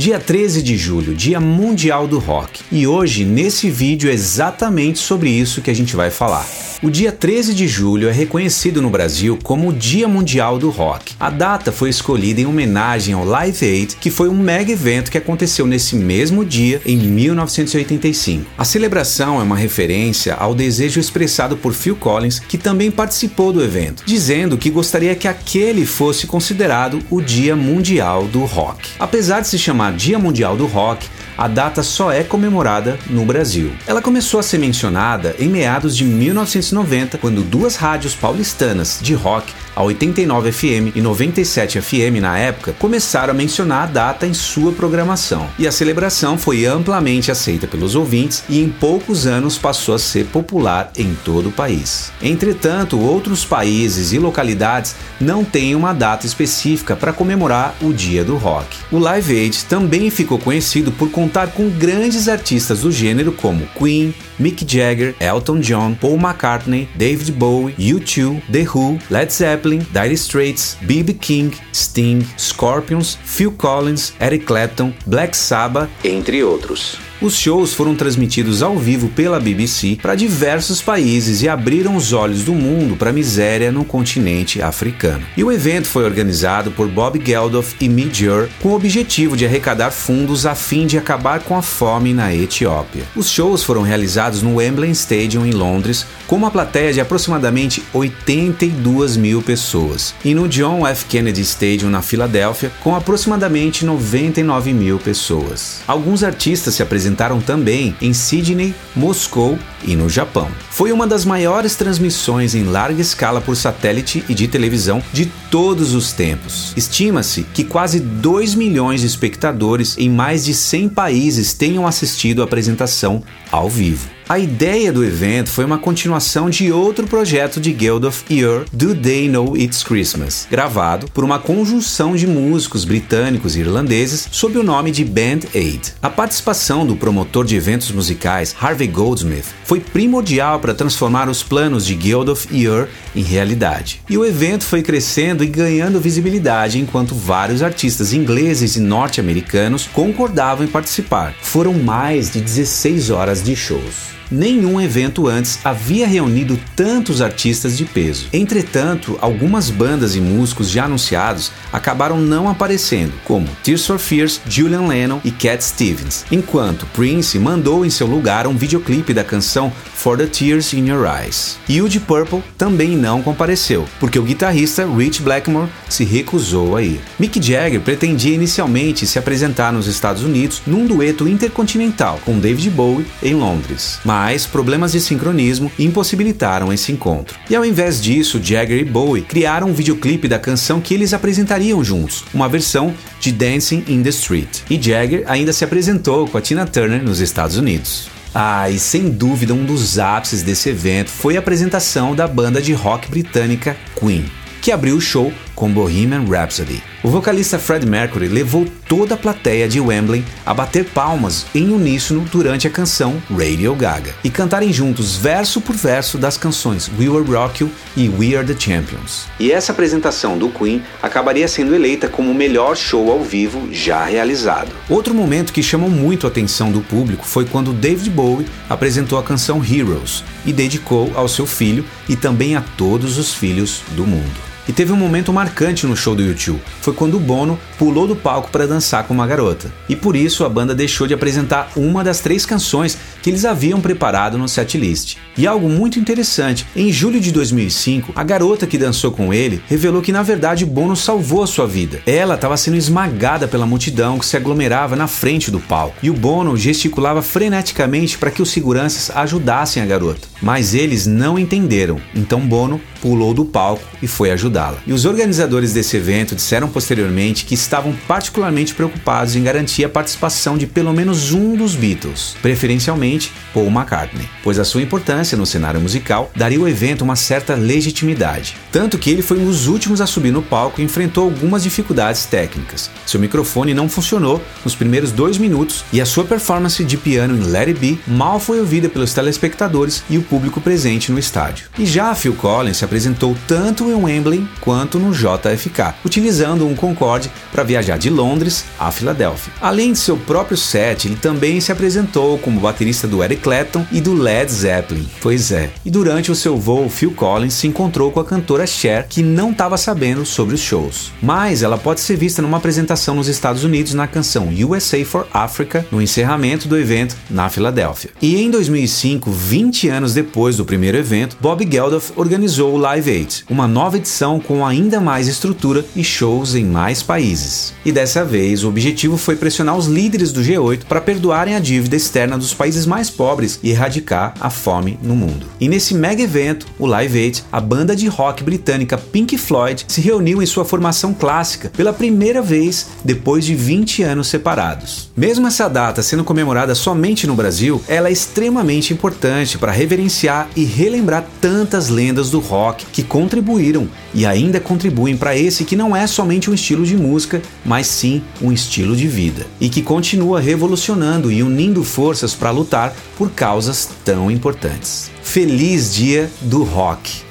Dia 13 de julho, Dia Mundial do Rock. E hoje, nesse vídeo, é exatamente sobre isso que a gente vai falar. O dia 13 de julho é reconhecido no Brasil como o Dia Mundial do Rock. A data foi escolhida em homenagem ao Live Aid, que foi um mega evento que aconteceu nesse mesmo dia em 1985. A celebração é uma referência ao desejo expressado por Phil Collins, que também participou do evento, dizendo que gostaria que aquele fosse considerado o Dia Mundial do Rock. Apesar de se chamar Dia Mundial do Rock, a data só é comemorada no Brasil. Ela começou a ser mencionada em meados de 1990, quando duas rádios paulistanas de rock, a 89 FM e 97 FM na época, começaram a mencionar a data em sua programação. E a celebração foi amplamente aceita pelos ouvintes e em poucos anos passou a ser popular em todo o país. Entretanto, outros países e localidades não têm uma data específica para comemorar o Dia do Rock. O Live Aid também ficou conhecido por contar com grandes artistas do gênero como Queen, Mick Jagger, Elton John, Paul McCartney, David Bowie, U2, The Who, Led Zeppelin, Dire Straits, B.B. King, Sting, Scorpions, Phil Collins, Eric Clapton, Black Sabbath, entre outros. Os shows foram transmitidos ao vivo pela BBC para diversos países e abriram os olhos do mundo para a miséria no continente africano. E o evento foi organizado por Bob Geldof e Midjur com o objetivo de arrecadar fundos a fim de acabar com a fome na Etiópia. Os shows foram realizados no Wembley Stadium em Londres, com uma plateia de aproximadamente 82 mil pessoas, e no John F. Kennedy Stadium na Filadélfia, com aproximadamente 99 mil pessoas. Alguns artistas se apresentaram apresentaram também em Sydney, Moscou e no Japão. Foi uma das maiores transmissões em larga escala por satélite e de televisão de todos os tempos. Estima-se que quase 2 milhões de espectadores em mais de 100 países tenham assistido a apresentação ao vivo. A ideia do evento foi uma continuação de outro projeto de Geldof e Ur, Do They Know It's Christmas, gravado por uma conjunção de músicos britânicos e irlandeses sob o nome de Band Aid. A participação do promotor de eventos musicais Harvey Goldsmith foi primordial para transformar os planos de Geldof e Ur em realidade. E o evento foi crescendo e ganhando visibilidade enquanto vários artistas ingleses e norte-americanos concordavam em participar. Foram mais de 16 horas de shows nenhum evento antes havia reunido tantos artistas de peso. Entretanto, algumas bandas e músicos já anunciados acabaram não aparecendo, como Tears for Fears, Julian Lennon e Cat Stevens, enquanto Prince mandou em seu lugar um videoclipe da canção For the Tears in Your Eyes. E o de Purple também não compareceu, porque o guitarrista Rich Blackmore se recusou a ir. Mick Jagger pretendia inicialmente se apresentar nos Estados Unidos num dueto intercontinental com David Bowie em Londres, mas mas problemas de sincronismo impossibilitaram esse encontro. E ao invés disso, Jagger e Bowie criaram um videoclipe da canção que eles apresentariam juntos, uma versão de Dancing in the Street. E Jagger ainda se apresentou com a Tina Turner nos Estados Unidos. Ah, e sem dúvida um dos ápices desse evento foi a apresentação da banda de rock britânica Queen, que abriu o show com Bohemian Rhapsody. O vocalista Fred Mercury levou toda a plateia de Wembley a bater palmas em uníssono durante a canção Radio Gaga e cantarem juntos verso por verso das canções We Will Rock You e We Are the Champions. E essa apresentação do Queen acabaria sendo eleita como o melhor show ao vivo já realizado. Outro momento que chamou muito a atenção do público foi quando David Bowie apresentou a canção Heroes e dedicou ao seu filho e também a todos os filhos do mundo. E teve um momento marcante no show do YouTube. Foi quando o Bono pulou do palco para dançar com uma garota. E por isso a banda deixou de apresentar uma das três canções que eles haviam preparado no setlist. E algo muito interessante, em julho de 2005, a garota que dançou com ele revelou que na verdade Bono salvou a sua vida. Ela estava sendo esmagada pela multidão que se aglomerava na frente do palco. E o Bono gesticulava freneticamente para que os seguranças ajudassem a garota. Mas eles não entenderam. Então Bono pulou do palco e foi ajudá-la. E os organizadores desse evento disseram posteriormente que estavam particularmente preocupados em garantir a participação de pelo menos um dos Beatles, preferencialmente Paul McCartney, pois a sua importância no cenário musical daria ao evento uma certa legitimidade. Tanto que ele foi um dos últimos a subir no palco e enfrentou algumas dificuldades técnicas. Seu microfone não funcionou nos primeiros dois minutos e a sua performance de piano em Let It Be mal foi ouvida pelos telespectadores e o público presente no estádio. E já Phil Collins se apresentou tanto em Wembley quanto no JFK, utilizando um Concorde para viajar de Londres a Filadélfia. Além de seu próprio set, ele também se apresentou como baterista do Eric Clapton e do Led Zeppelin. Pois é. E durante o seu voo, Phil Collins se encontrou com a cantora Cher, que não estava sabendo sobre os shows. Mas ela pode ser vista numa apresentação nos Estados Unidos na canção USA for Africa, no encerramento do evento na Filadélfia. E em 2005, 20 anos depois do primeiro evento, Bob Geldof organizou o Live Aid, uma nova com ainda mais estrutura e shows em mais países. E dessa vez, o objetivo foi pressionar os líderes do G8 para perdoarem a dívida externa dos países mais pobres e erradicar a fome no mundo. E nesse mega evento, o Live Aid, a banda de rock britânica Pink Floyd se reuniu em sua formação clássica pela primeira vez depois de 20 anos separados. Mesmo essa data sendo comemorada somente no Brasil, ela é extremamente importante para reverenciar e relembrar tantas lendas do rock que contribuíram e ainda contribuem para esse que não é somente um estilo de música, mas sim um estilo de vida e que continua revolucionando e unindo forças para lutar por causas tão importantes. Feliz Dia do Rock!